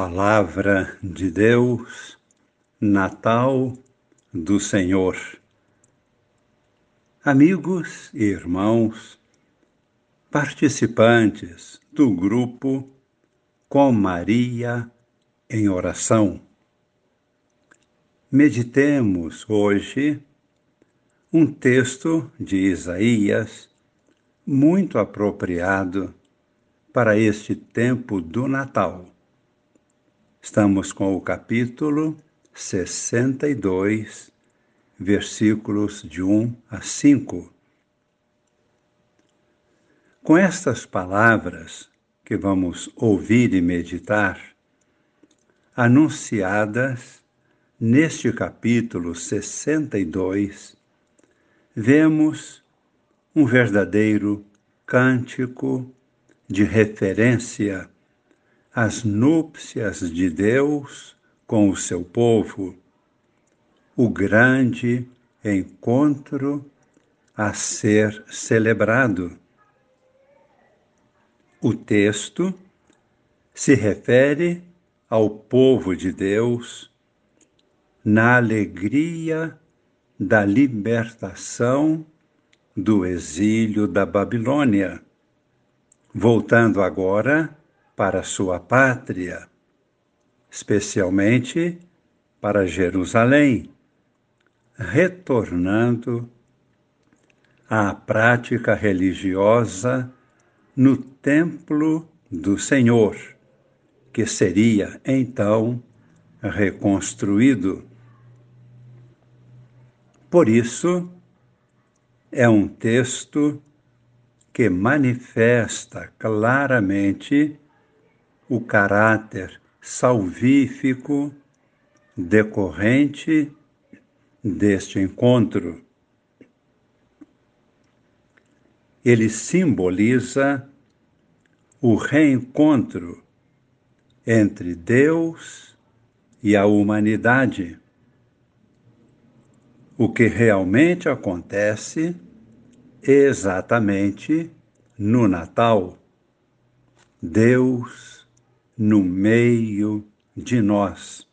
Palavra de Deus, Natal do Senhor. Amigos e irmãos, participantes do grupo Com Maria em Oração, meditemos hoje um texto de Isaías muito apropriado para este tempo do Natal Estamos com o capítulo 62, versículos de 1 a 5. Com estas palavras que vamos ouvir e meditar, anunciadas neste capítulo 62, vemos um verdadeiro cântico de referência as núpcias de Deus com o seu povo, o grande encontro a ser celebrado. O texto se refere ao povo de Deus na alegria da libertação do exílio da Babilônia. Voltando agora para sua pátria, especialmente para Jerusalém, retornando à prática religiosa no templo do Senhor, que seria então reconstruído. Por isso, é um texto que manifesta claramente o caráter salvífico decorrente deste encontro. Ele simboliza o reencontro entre Deus e a humanidade. O que realmente acontece exatamente no Natal. Deus no meio de nós.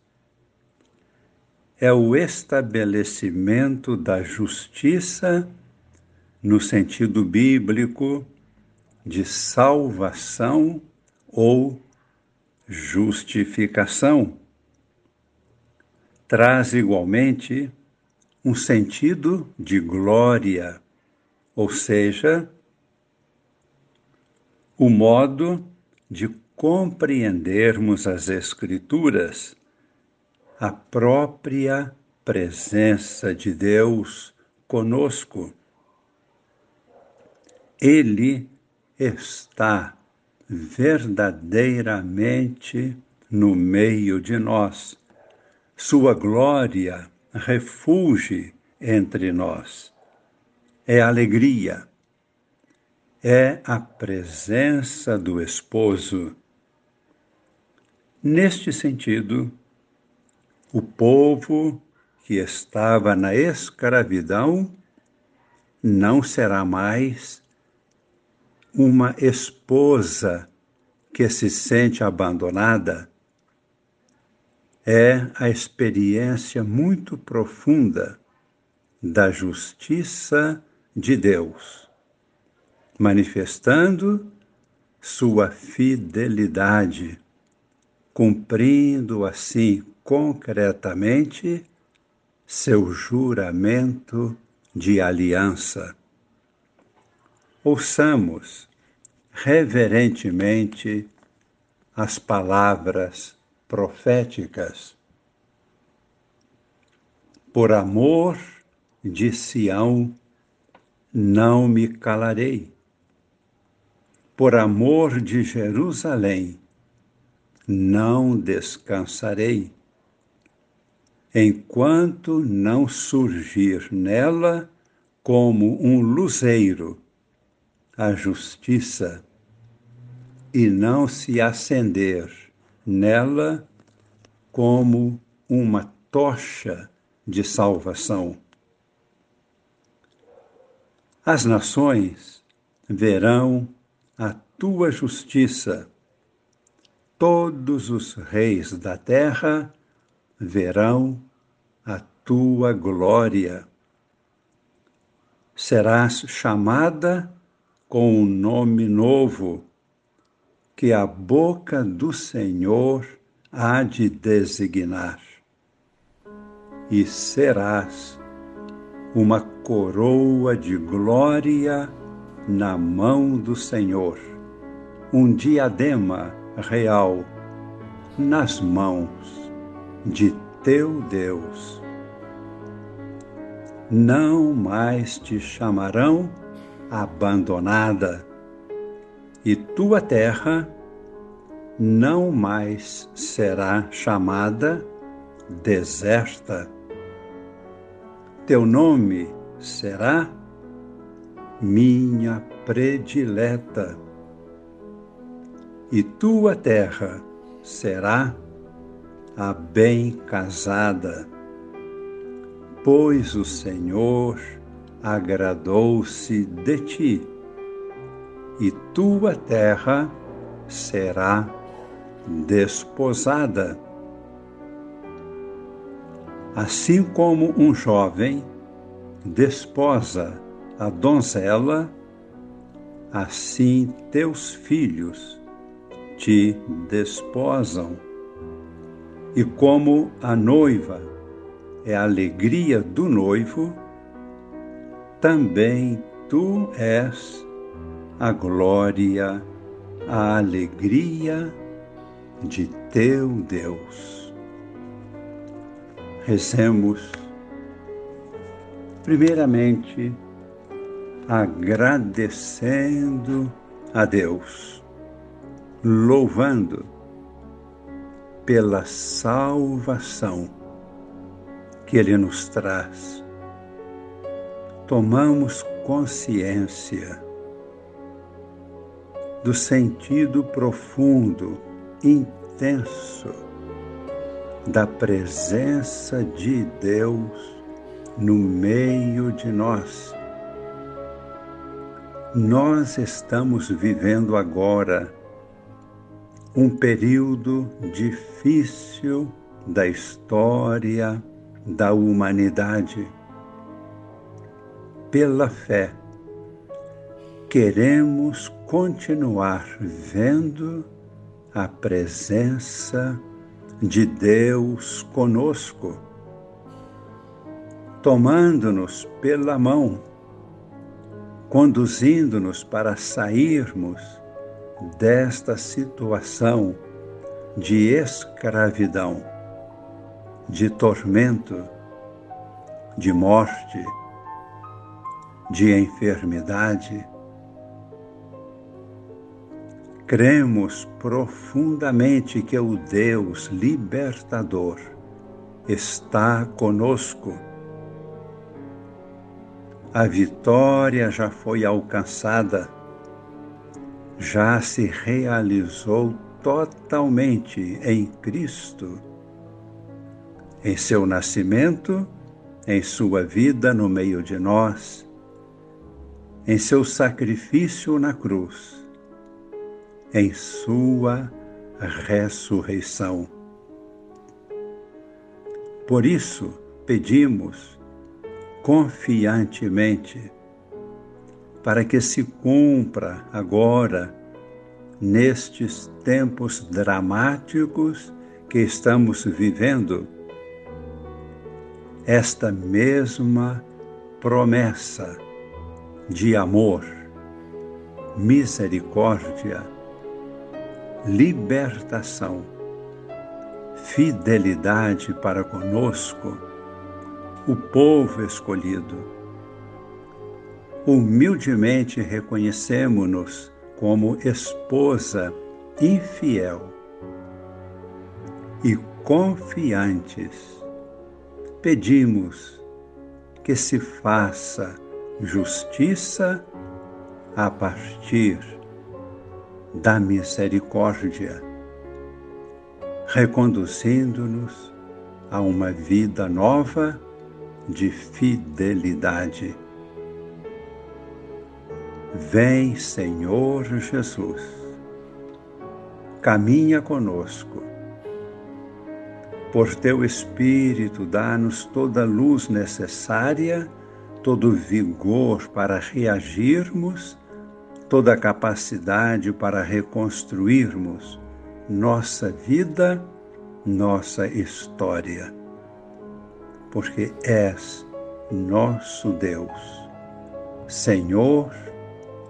É o estabelecimento da justiça no sentido bíblico de salvação ou justificação. Traz igualmente um sentido de glória, ou seja, o modo de compreendermos as Escrituras, a própria presença de Deus conosco. Ele está verdadeiramente no meio de nós. Sua glória refuge entre nós. É alegria, é a presença do esposo Neste sentido, o povo que estava na escravidão não será mais uma esposa que se sente abandonada. É a experiência muito profunda da justiça de Deus, manifestando sua fidelidade cumprindo assim concretamente seu juramento de aliança. Ouçamos reverentemente as palavras proféticas. Por amor de Sião, não me calarei. Por amor de Jerusalém, não descansarei, enquanto não surgir nela como um luzeiro a justiça e não se acender nela como uma tocha de salvação. As nações verão a tua justiça todos os reis da terra verão a tua glória. Serás chamada com um nome novo que a boca do Senhor há de designar. E serás uma coroa de glória na mão do Senhor, um diadema real nas mãos de teu Deus. Não mais te chamarão abandonada, e tua terra não mais será chamada deserta. Teu nome será minha predileta, e tua terra será a bem casada, pois o Senhor agradou-se de ti, e tua terra será desposada. Assim como um jovem desposa a donzela, assim teus filhos te desposam. E como a noiva é a alegria do noivo, também tu és a glória, a alegria de teu Deus. Rezemos, primeiramente, agradecendo a Deus, louvando pela salvação que Ele nos traz. Tomamos consciência do sentido profundo, intenso da presença de Deus no meio de nós nós estamos vivendo agora um período difícil da história da humanidade. Pela fé, queremos continuar vendo a presença de Deus conosco, tomando-nos pela mão conduzindo-nos para sairmos desta situação de escravidão, de tormento, de morte, de enfermidade. Cremos profundamente que o Deus libertador está conosco a vitória já foi alcançada, já se realizou totalmente em Cristo, em seu nascimento, em sua vida no meio de nós, em seu sacrifício na cruz, em sua ressurreição. Por isso, pedimos confiantemente, para que se cumpra agora, nestes tempos dramáticos que estamos vivendo, esta mesma promessa de amor, misericórdia, libertação, fidelidade para conosco o povo escolhido. Humildemente reconhecemos-nos como esposa infiel e confiantes. Pedimos que se faça justiça a partir da misericórdia, reconduzindo-nos a uma vida nova de fidelidade. Vem, Senhor Jesus. caminha conosco. Por teu Espírito, dá-nos toda a luz necessária, todo o vigor para reagirmos, toda a capacidade para reconstruirmos nossa vida, nossa história. Porque és nosso Deus, Senhor